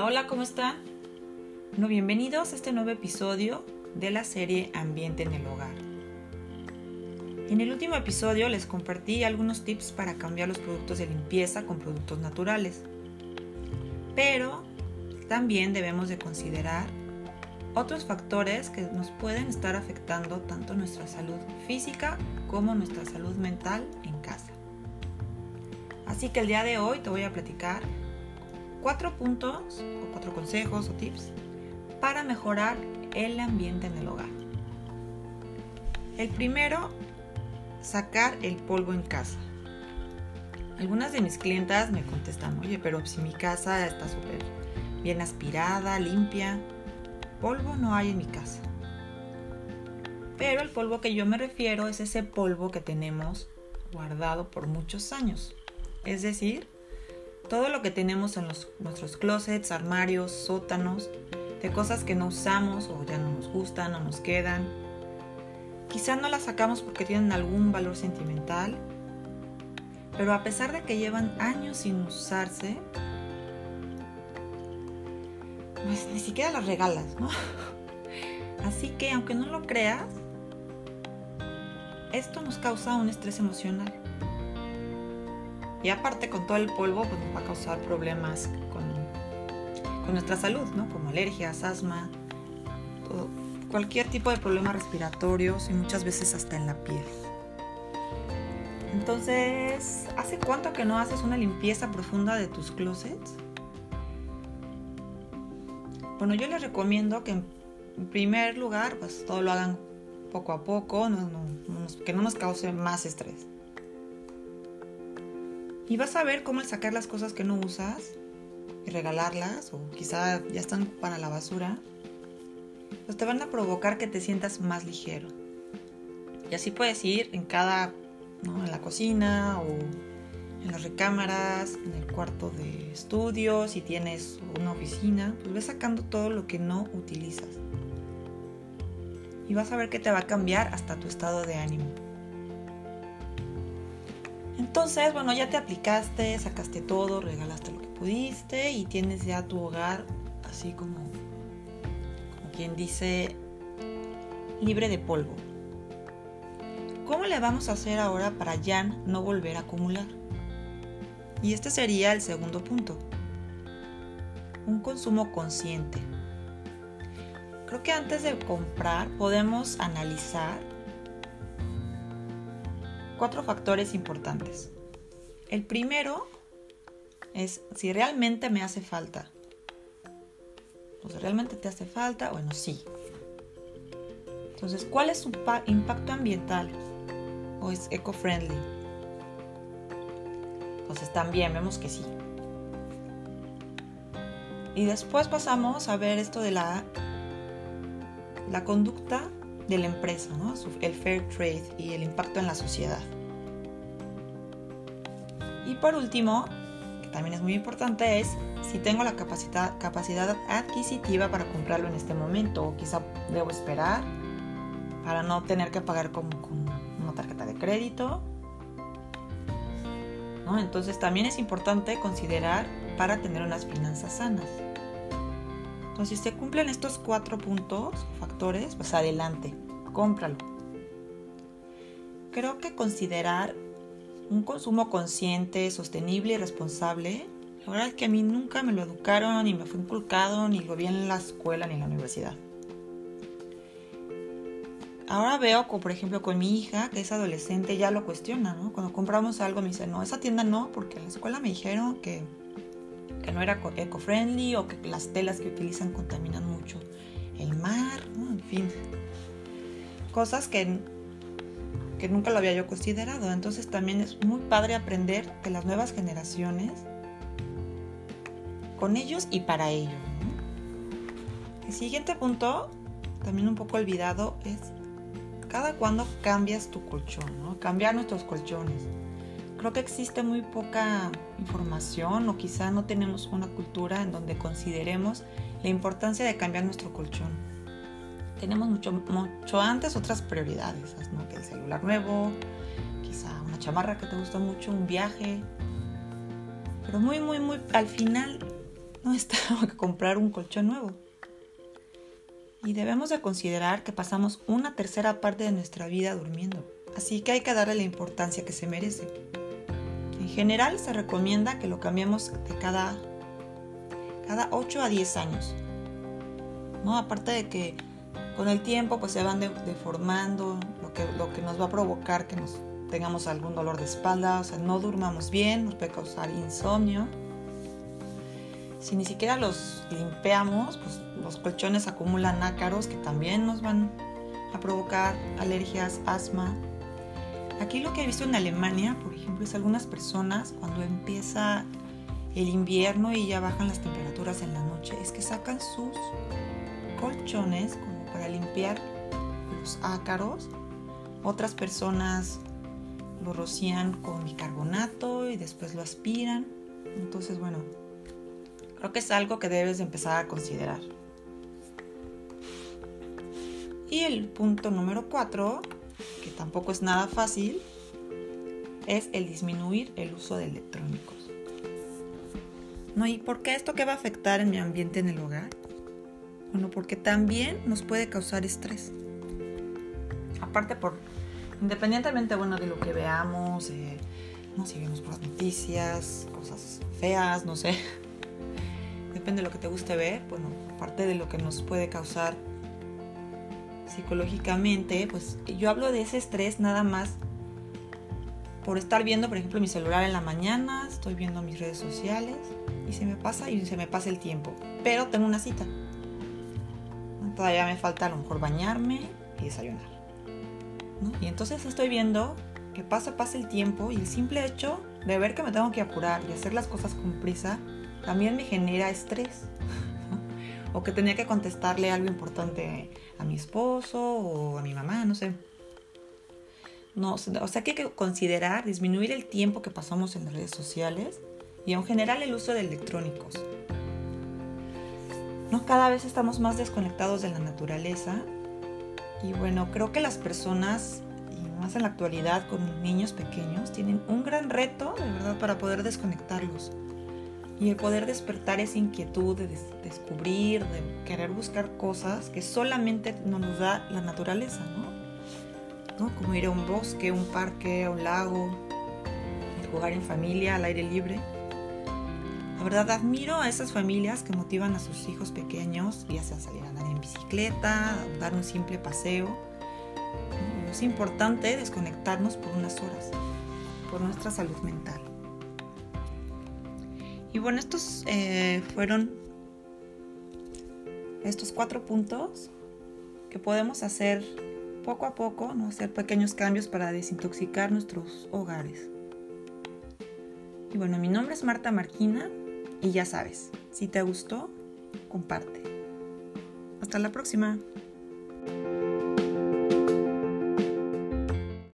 Hola, ¿cómo están? Bienvenidos a este nuevo episodio de la serie Ambiente en el Hogar. En el último episodio les compartí algunos tips para cambiar los productos de limpieza con productos naturales. Pero también debemos de considerar otros factores que nos pueden estar afectando tanto nuestra salud física como nuestra salud mental en casa. Así que el día de hoy te voy a platicar cuatro puntos o cuatro consejos o tips para mejorar el ambiente en el hogar. El primero, sacar el polvo en casa. Algunas de mis clientas me contestan, oye, pero si mi casa está súper bien aspirada, limpia, polvo no hay en mi casa. Pero el polvo que yo me refiero es ese polvo que tenemos guardado por muchos años. Es decir, todo lo que tenemos en nuestros closets, armarios, sótanos, de cosas que no usamos o ya no nos gustan o nos quedan. Quizá no las sacamos porque tienen algún valor sentimental, pero a pesar de que llevan años sin usarse, pues ni siquiera las regalas, ¿no? Así que aunque no lo creas, esto nos causa un estrés emocional. Y aparte con todo el polvo, pues nos va a causar problemas con, nuestra salud, ¿no? Como alergias, asma, cualquier tipo de problemas respiratorios y muchas veces hasta en la piel. Entonces, ¿hace cuánto que no haces una limpieza profunda de tus closets? Bueno, yo les recomiendo que en primer lugar, pues todo lo hagan poco a poco, que no nos cause más estrés. Y vas a ver cómo el sacar las cosas que no usas y regalarlas, o quizá ya están para la basura, pues te van a provocar que te sientas más ligero. Y así puedes ir en cada, ¿no? en la cocina o en las recámaras, en el cuarto de estudio, si tienes una oficina, pues ves sacando todo lo que no utilizas. Y vas a ver que te va a cambiar hasta tu estado de ánimo. Entonces, bueno, ya te aplicaste, sacaste todo, regalaste lo que pudiste y tienes ya tu hogar así como, como quien dice, libre de polvo. ¿Cómo le vamos a hacer ahora para ya no volver a acumular? Y este sería el segundo punto. Un consumo consciente. Creo que antes de comprar podemos analizar cuatro factores importantes. El primero es si realmente me hace falta. Pues realmente te hace falta, bueno, sí. Entonces, ¿cuál es su impacto ambiental? ¿O es eco-friendly? Entonces también vemos que sí. Y después pasamos a ver esto de la, la conducta de la empresa, ¿no? el fair trade y el impacto en la sociedad. Y por último, que también es muy importante, es si tengo la capacidad, capacidad adquisitiva para comprarlo en este momento o quizá debo esperar para no tener que pagar con, con una tarjeta de crédito. ¿no? Entonces también es importante considerar para tener unas finanzas sanas. Entonces, si se cumplen estos cuatro puntos, factores, pues adelante, cómpralo. Creo que considerar un consumo consciente, sostenible y responsable, la verdad es que a mí nunca me lo educaron, ni me fue inculcado, ni lo vi en la escuela, ni en la universidad. Ahora veo, por ejemplo, con mi hija, que es adolescente, ya lo cuestiona, ¿no? Cuando compramos algo me dice, no, esa tienda no, porque en la escuela me dijeron que que no era eco-friendly o que las telas que utilizan contaminan mucho el mar, en fin. Cosas que, que nunca lo había yo considerado. Entonces también es muy padre aprender de las nuevas generaciones con ellos y para ellos. El siguiente punto, también un poco olvidado, es cada cuando cambias tu colchón, cambiar nuestros colchones creo que existe muy poca información o quizá no tenemos una cultura en donde consideremos la importancia de cambiar nuestro colchón. Tenemos mucho, mucho antes otras prioridades, ¿no? que el celular nuevo, quizá una chamarra que te gusta mucho, un viaje. Pero muy, muy, muy al final no es que comprar un colchón nuevo. Y debemos de considerar que pasamos una tercera parte de nuestra vida durmiendo, así que hay que darle la importancia que se merece. En general se recomienda que lo cambiemos de cada, cada 8 a 10 años. ¿no? Aparte de que con el tiempo pues se van deformando, lo que, lo que nos va a provocar que nos tengamos algún dolor de espalda, o sea, no durmamos bien, nos puede causar insomnio. Si ni siquiera los limpiamos, pues los colchones acumulan ácaros que también nos van a provocar alergias, asma. Aquí lo que he visto en Alemania, por ejemplo, es algunas personas cuando empieza el invierno y ya bajan las temperaturas en la noche, es que sacan sus colchones como para limpiar los ácaros. Otras personas lo rocían con bicarbonato y después lo aspiran. Entonces, bueno, creo que es algo que debes de empezar a considerar. Y el punto número 4, que tampoco es nada fácil, es el disminuir el uso de electrónicos. ¿No? ¿Y por qué esto qué va a afectar en mi ambiente en el hogar? Bueno, porque también nos puede causar estrés. Aparte por independientemente bueno, de lo que veamos, eh, no si vemos por las noticias, cosas feas, no sé, depende de lo que te guste ver, bueno, aparte de lo que nos puede causar psicológicamente, pues yo hablo de ese estrés nada más por estar viendo, por ejemplo, mi celular en la mañana, estoy viendo mis redes sociales y se me pasa y se me pasa el tiempo, pero tengo una cita. Todavía me falta a lo mejor bañarme y desayunar. Y entonces estoy viendo que pasa, pasa el tiempo y el simple hecho de ver que me tengo que apurar y hacer las cosas con prisa también me genera estrés. o que tenía que contestarle algo importante a mi esposo o a mi mamá, no sé. No, o sea que hay que considerar disminuir el tiempo que pasamos en las redes sociales y en general el uso de electrónicos. ¿No? Cada vez estamos más desconectados de la naturaleza y bueno, creo que las personas, y más en la actualidad con niños pequeños, tienen un gran reto, de verdad, para poder desconectarlos. Y el poder despertar esa inquietud de descubrir, de querer buscar cosas que solamente nos da la naturaleza, ¿no? ¿No? Como ir a un bosque, un parque, a un lago, jugar en familia, al aire libre. La verdad, admiro a esas familias que motivan a sus hijos pequeños, ya sea salir a andar en bicicleta, dar un simple paseo. Es importante desconectarnos por unas horas, por nuestra salud mental. Y bueno, estos eh, fueron estos cuatro puntos que podemos hacer poco a poco, ¿no? hacer pequeños cambios para desintoxicar nuestros hogares. Y bueno, mi nombre es Marta Marquina y ya sabes, si te gustó, comparte. Hasta la próxima.